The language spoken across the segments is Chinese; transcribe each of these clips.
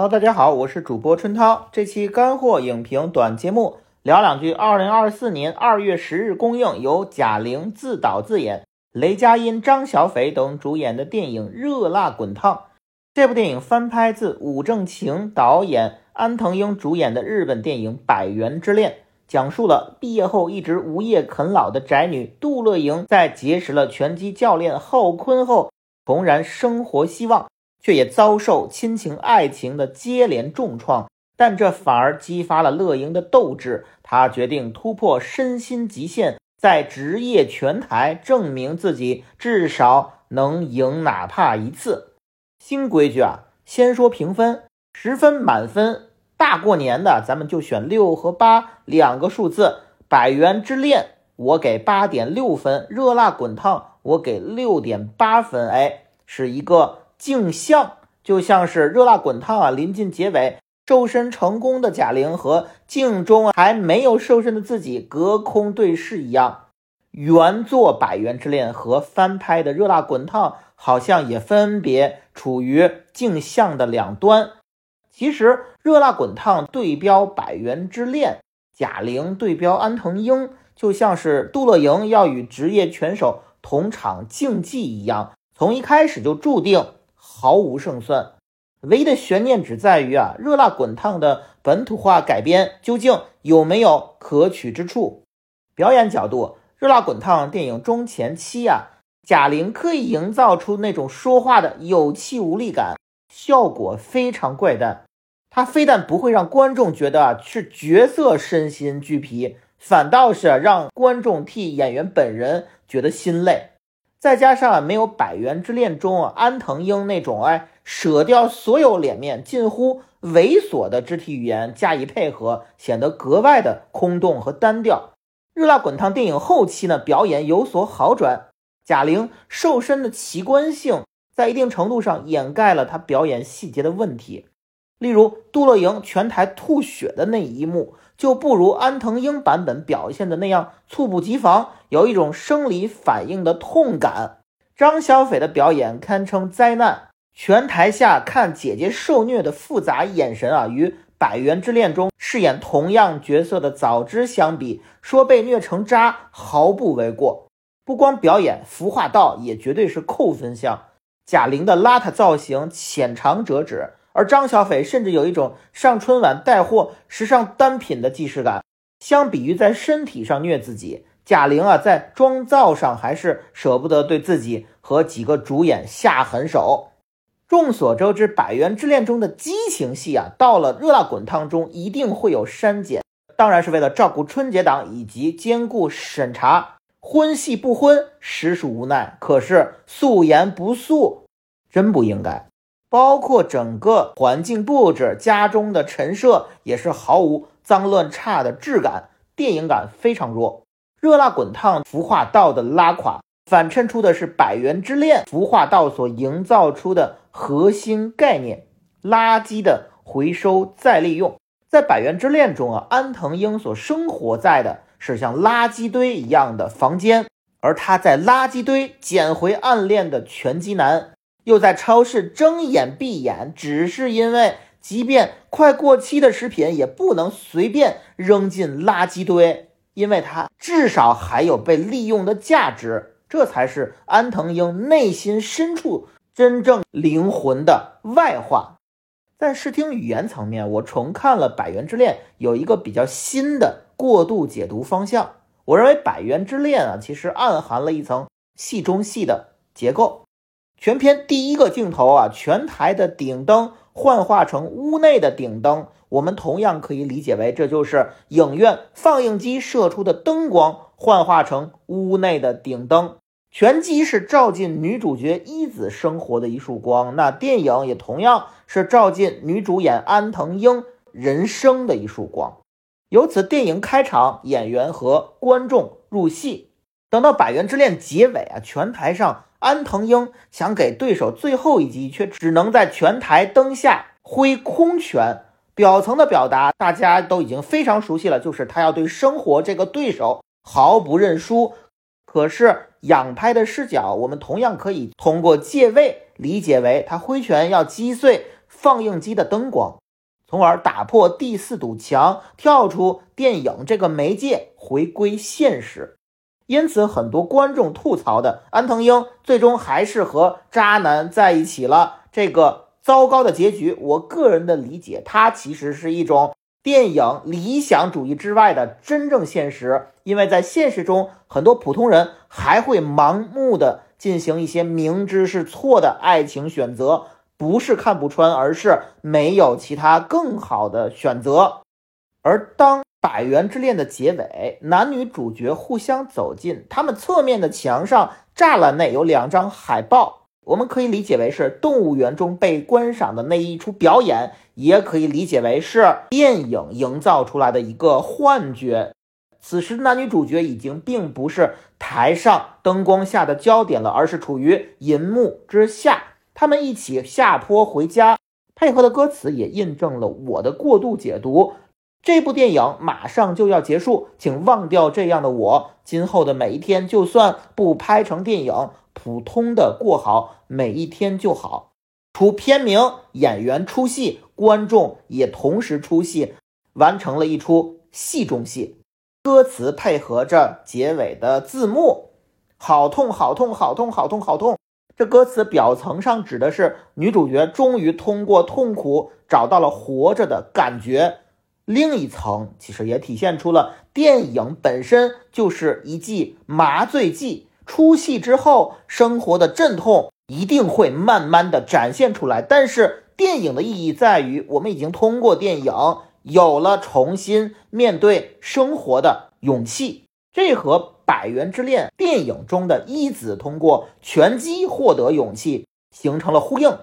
Hello，大家好，我是主播春涛。这期干货影评短节目聊两句。二零二四年二月十日公映，由贾玲自导自演，雷佳音、张小斐等主演的电影《热辣滚烫》。这部电影翻拍自武正晴导演、安藤英主演的日本电影《百元之恋》，讲述了毕业后一直无业啃老的宅女杜乐莹，在结识了拳击教练浩坤后，重燃生活希望。却也遭受亲情、爱情的接连重创，但这反而激发了乐莹的斗志。她决定突破身心极限，在职业拳台证明自己，至少能赢哪怕一次。新规矩啊，先说评分，十分满分，大过年的咱们就选六和八两个数字。百元之恋，我给八点六分；热辣滚烫，我给六点八分。哎，是一个。镜像就像是热辣滚烫啊，临近结尾瘦身成功的贾玲和镜中还没有瘦身的自己隔空对视一样。原作《百元之恋》和翻拍的《热辣滚烫》好像也分别处于镜像的两端。其实《热辣滚烫》对标《百元之恋》，贾玲对标安藤英，就像是杜乐莹要与职业拳手同场竞技一样，从一开始就注定。毫无胜算，唯一的悬念只在于啊，热辣滚烫的本土化改编究竟有没有可取之处？表演角度，热辣滚烫电影中前期啊，贾玲刻意营造出那种说话的有气无力感，效果非常怪诞。她非但不会让观众觉得啊是角色身心俱疲，反倒是让观众替演员本人觉得心累。再加上没有《百元之恋》中安藤英那种哎舍掉所有脸面、近乎猥琐的肢体语言加以配合，显得格外的空洞和单调。热辣滚烫电影后期呢，表演有所好转，贾玲瘦身的奇观性在一定程度上掩盖了她表演细节的问题。例如杜乐莹全台吐血的那一幕，就不如安藤英版本表现的那样猝不及防，有一种生理反应的痛感。张小斐的表演堪称灾难，全台下看姐姐受虐的复杂眼神啊，与《百元之恋》中饰演同样角色的早知相比，说被虐成渣毫不为过。不光表演，服化道也绝对是扣分项。贾玲的邋遢造型浅尝辄止。而张小斐甚至有一种上春晚带货时尚单品的既视感。相比于在身体上虐自己，贾玲啊在妆造上还是舍不得对自己和几个主演下狠手。众所周知，《百元之恋》中的激情戏啊，到了《热辣滚烫》中一定会有删减，当然是为了照顾春节档以及兼顾审查。婚戏不婚，实属无奈。可是素颜不素，真不应该。包括整个环境布置、家中的陈设也是毫无脏乱差的质感，电影感非常弱。热辣滚烫服化道的拉垮，反衬出的是百元之恋服化道所营造出的核心概念：垃圾的回收再利用。在百元之恋中啊，安藤英所生活在的是像垃圾堆一样的房间，而他在垃圾堆捡回暗恋的拳击男。又在超市睁眼闭眼，只是因为，即便快过期的食品也不能随便扔进垃圾堆，因为它至少还有被利用的价值。这才是安藤英内心深处真正灵魂的外化。在视听语言层面，我重看了《百元之恋》，有一个比较新的过度解读方向。我认为《百元之恋》啊，其实暗含了一层戏中戏的结构。全片第一个镜头啊，全台的顶灯幻化成屋内的顶灯，我们同样可以理解为这就是影院放映机射出的灯光幻化成屋内的顶灯。拳击是照进女主角一子生活的一束光，那电影也同样是照进女主演安藤英人生的一束光。由此，电影开场，演员和观众入戏，等到《百元之恋》结尾啊，拳台上。安藤英想给对手最后一击，却只能在拳台灯下挥空拳。表层的表达大家都已经非常熟悉了，就是他要对生活这个对手毫不认输。可是仰拍的视角，我们同样可以通过借位理解为他挥拳要击碎放映机的灯光，从而打破第四堵墙，跳出电影这个媒介，回归现实。因此，很多观众吐槽的安藤英最终还是和渣男在一起了。这个糟糕的结局，我个人的理解，它其实是一种电影理想主义之外的真正现实。因为在现实中，很多普通人还会盲目的进行一些明知是错的爱情选择，不是看不穿，而是没有其他更好的选择。而当《百元之恋》的结尾，男女主角互相走近，他们侧面的墙上栅栏内有两张海报，我们可以理解为是动物园中被观赏的那一出表演，也可以理解为是电影营造出来的一个幻觉。此时男女主角已经并不是台上灯光下的焦点了，而是处于银幕之下，他们一起下坡回家，配合的歌词也印证了我的过度解读。这部电影马上就要结束，请忘掉这样的我。今后的每一天，就算不拍成电影，普通的过好每一天就好。除片名，演员出戏，观众也同时出戏，完成了一出戏中戏。歌词配合着结尾的字幕，好痛，好痛，好痛，好痛，好痛。这歌词表层上指的是女主角终于通过痛苦找到了活着的感觉。另一层其实也体现出了电影本身就是一剂麻醉剂，出戏之后生活的阵痛一定会慢慢的展现出来。但是电影的意义在于，我们已经通过电影有了重新面对生活的勇气。这和《百元之恋》电影中的一子通过拳击获得勇气形成了呼应，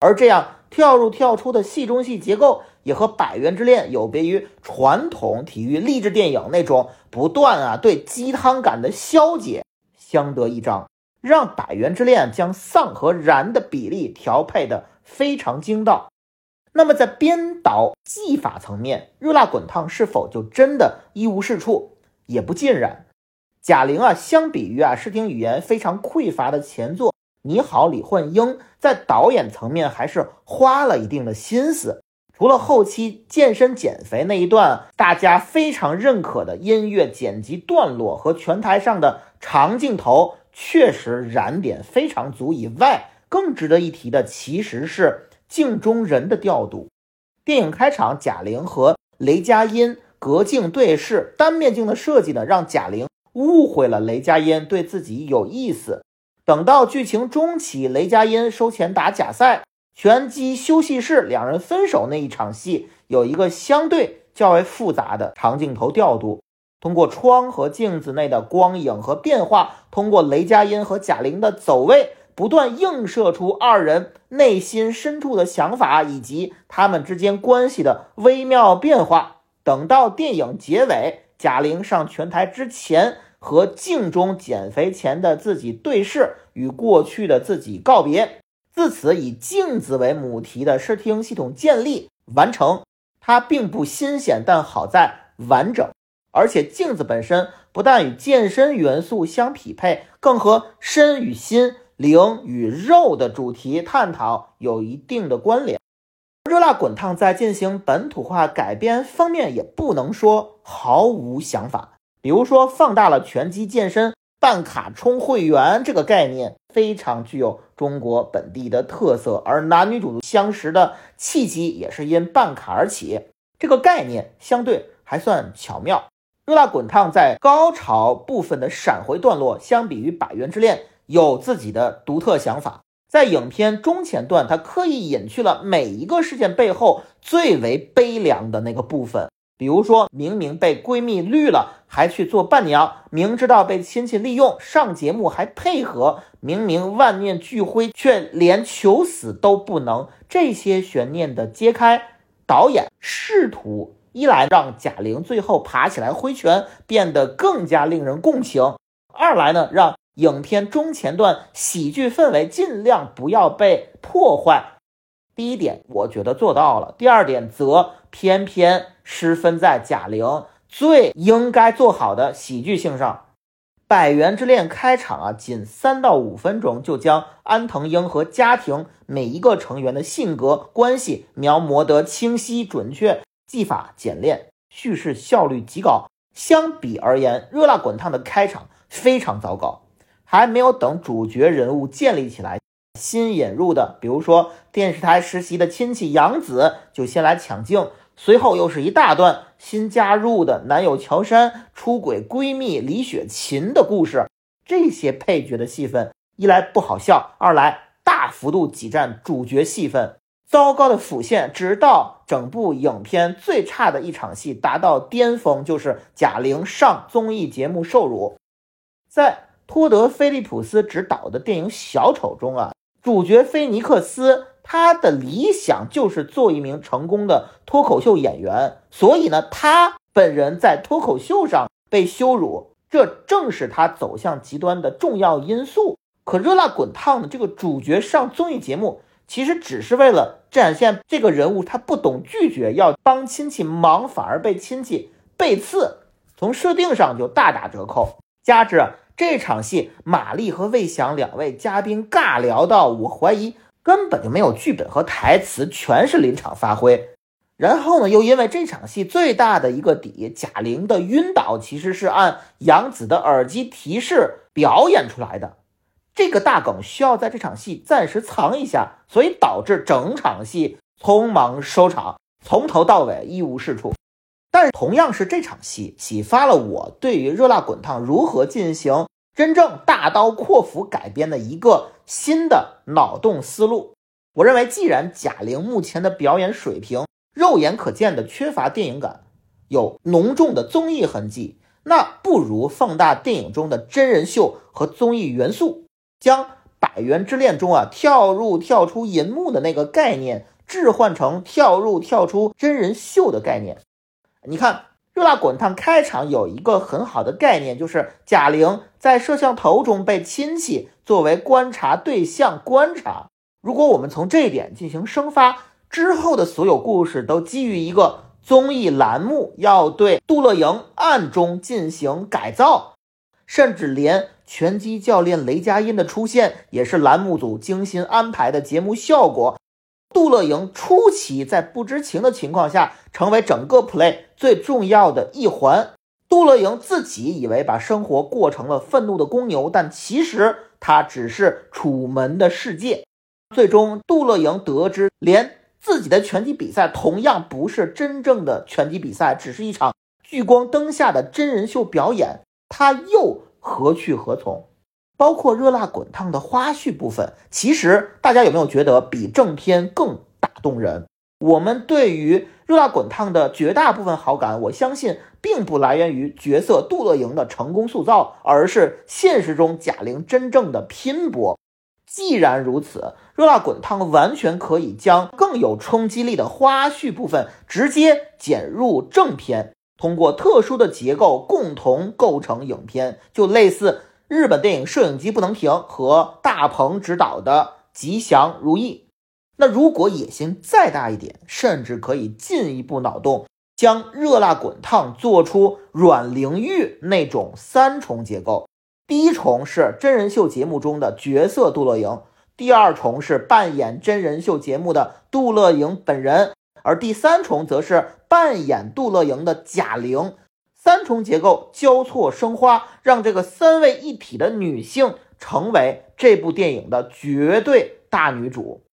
而这样。跳入跳出的戏中戏结构，也和《百元之恋》有别于传统体育励志电影那种不断啊对鸡汤感的消解相得益彰，让《百元之恋》将丧和燃的比例调配的非常精到。那么在编导技法层面，《热辣滚烫》是否就真的一无是处？也不尽然。贾玲啊，相比于啊视听语言非常匮乏的前作。你好，李焕英在导演层面还是花了一定的心思。除了后期健身减肥那一段大家非常认可的音乐剪辑段落和拳台上的长镜头确实燃点非常足以外，更值得一提的其实是镜中人的调度。电影开场，贾玲和雷佳音隔镜对视，单面镜的设计呢，让贾玲误会了雷佳音对自己有意思。等到剧情中期，雷佳音收钱打假赛，拳击休息室两人分手那一场戏，有一个相对较为复杂的长镜头调度，通过窗和镜子内的光影和变化，通过雷佳音和贾玲的走位，不断映射出二人内心深处的想法以及他们之间关系的微妙变化。等到电影结尾，贾玲上拳台之前。和镜中减肥前的自己对视，与过去的自己告别。自此，以镜子为母题的视听系统建立完成。它并不新鲜，但好在完整。而且，镜子本身不但与健身元素相匹配，更和身与心、灵与肉的主题探讨有一定的关联。热辣滚烫在进行本土化改编方面，也不能说毫无想法。比如说，放大了拳击健身办卡充会员这个概念，非常具有中国本地的特色。而男女主相识的契机也是因办卡而起，这个概念相对还算巧妙。热辣滚烫在高潮部分的闪回段落，相比于《百元之恋》有自己的独特想法。在影片中前段，他刻意隐去了每一个事件背后最为悲凉的那个部分。比如说明明被闺蜜绿了，还去做伴娘；明知道被亲戚利用，上节目还配合；明明万念俱灰，却连求死都不能。这些悬念的揭开，导演试图一来让贾玲最后爬起来挥拳变得更加令人共情；二来呢，让影片中前段喜剧氛围尽量不要被破坏。第一点，我觉得做到了；第二点，则偏偏。失分在贾玲最应该做好的喜剧性上。百元之恋》开场啊，仅三到五分钟就将安藤英和家庭每一个成员的性格关系描摹得清晰准确，技法简练，叙事效率极高。相比而言，《热辣滚烫》的开场非常糟糕，还没有等主角人物建立起来，新引入的，比如说电视台实习的亲戚杨子就先来抢镜，随后又是一大段新加入的男友乔杉出轨闺蜜李雪琴的故事。这些配角的戏份，一来不好笑，二来大幅度挤占主角戏份。糟糕的辅线，直到整部影片最差的一场戏达到巅峰，就是贾玲上综艺节目受辱。在托德·菲利普斯执导的电影《小丑》中啊，主角菲尼克斯他的理想就是做一名成功的脱口秀演员，所以呢，他本人在脱口秀上被羞辱，这正是他走向极端的重要因素。可热辣滚烫的这个主角上综艺节目。其实只是为了展现这个人物，他不懂拒绝，要帮亲戚忙，反而被亲戚背刺，从设定上就大打折扣。加之这场戏，马丽和魏翔两位嘉宾尬聊到，我怀疑根本就没有剧本和台词，全是临场发挥。然后呢，又因为这场戏最大的一个底，贾玲的晕倒其实是按杨紫的耳机提示表演出来的。这个大梗需要在这场戏暂时藏一下，所以导致整场戏匆忙收场，从头到尾一无是处。但是同样是这场戏，启发了我对于《热辣滚烫》如何进行真正大刀阔斧改编的一个新的脑洞思路。我认为，既然贾玲目前的表演水平肉眼可见的缺乏电影感，有浓重的综艺痕迹，那不如放大电影中的真人秀和综艺元素。将《百元之恋》中啊跳入跳出银幕的那个概念置换成跳入跳出真人秀的概念。你看《热辣滚烫》开场有一个很好的概念，就是贾玲在摄像头中被亲戚作为观察对象观察。如果我们从这一点进行生发，之后的所有故事都基于一个综艺栏目要对杜乐莹暗中进行改造，甚至连。拳击教练雷佳音的出现也是栏目组精心安排的节目效果。杜乐莹初期在不知情的情况下，成为整个 play 最重要的一环。杜乐莹自己以为把生活过成了愤怒的公牛，但其实他只是楚门的世界。最终，杜乐莹得知，连自己的拳击比赛同样不是真正的拳击比赛，只是一场聚光灯下的真人秀表演。他又。何去何从？包括热辣滚烫的花絮部分，其实大家有没有觉得比正片更打动人？我们对于热辣滚烫的绝大部分好感，我相信并不来源于角色杜乐莹的成功塑造，而是现实中贾玲真正的拼搏。既然如此，热辣滚烫完全可以将更有冲击力的花絮部分直接剪入正片。通过特殊的结构共同构成影片，就类似日本电影《摄影机不能停》和大鹏执导的《吉祥如意》。那如果野心再大一点，甚至可以进一步脑洞，将热辣滚烫做出阮玲玉那种三重结构：第一重是真人秀节目中的角色杜乐莹，第二重是扮演真人秀节目的杜乐莹本人。而第三重则是扮演杜乐莹的贾玲，三重结构交错生花，让这个三位一体的女性成为这部电影的绝对大女主。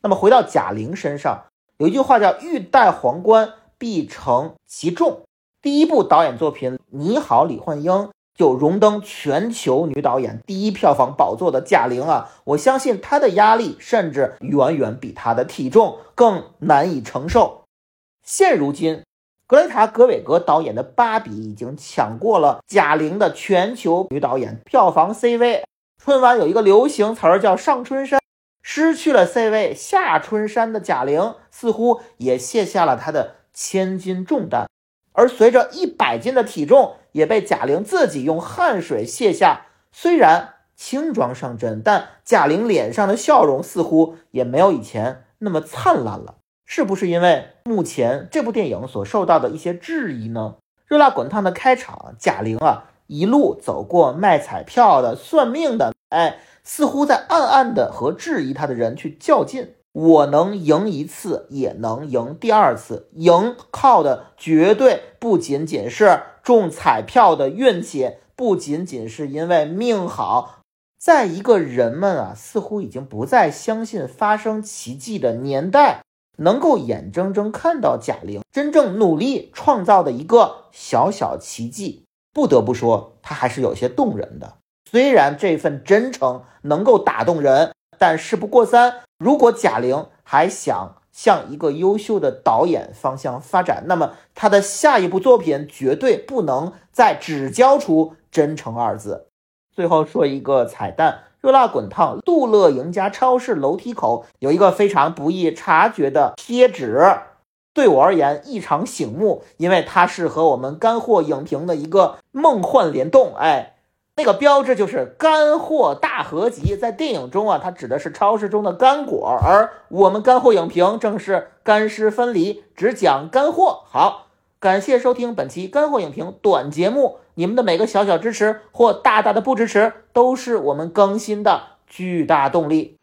那么回到贾玲身上，有一句话叫“欲戴皇冠，必承其重”。第一部导演作品《你好，李焕英》。就荣登全球女导演第一票房宝座的贾玲啊，我相信她的压力甚至远远比她的体重更难以承受。现如今，格雷塔·格韦格导演的《芭比》已经抢过了贾玲的全球女导演票房 C 位。春晚有一个流行词儿叫“上春山”，失去了 C 位下春山的贾玲似乎也卸下了她的千斤重担。而随着一百斤的体重也被贾玲自己用汗水卸下，虽然轻装上阵，但贾玲脸上的笑容似乎也没有以前那么灿烂了。是不是因为目前这部电影所受到的一些质疑呢？热辣滚烫的开场，贾玲啊一路走过卖彩票的、算命的，哎，似乎在暗暗的和质疑他的人去较劲。我能赢一次，也能赢第二次。赢靠的绝对不仅仅是中彩票的运气，不仅仅是因为命好。在一个人们啊，似乎已经不再相信发生奇迹的年代，能够眼睁睁看到贾玲真正努力创造的一个小小奇迹，不得不说，他还是有些动人的。虽然这份真诚能够打动人。但事不过三，如果贾玲还想向一个优秀的导演方向发展，那么她的下一部作品绝对不能再只交出真诚二字。最后说一个彩蛋：热辣滚烫杜乐赢家超市楼梯口有一个非常不易察觉的贴纸，对我而言异常醒目，因为它是和我们干货影评的一个梦幻联动。哎。那个标志就是干货大合集，在电影中啊，它指的是超市中的干果，而我们干货影评正是干湿分离，只讲干货。好，感谢收听本期干货影评短节目，你们的每个小小支持或大大的不支持，都是我们更新的巨大动力。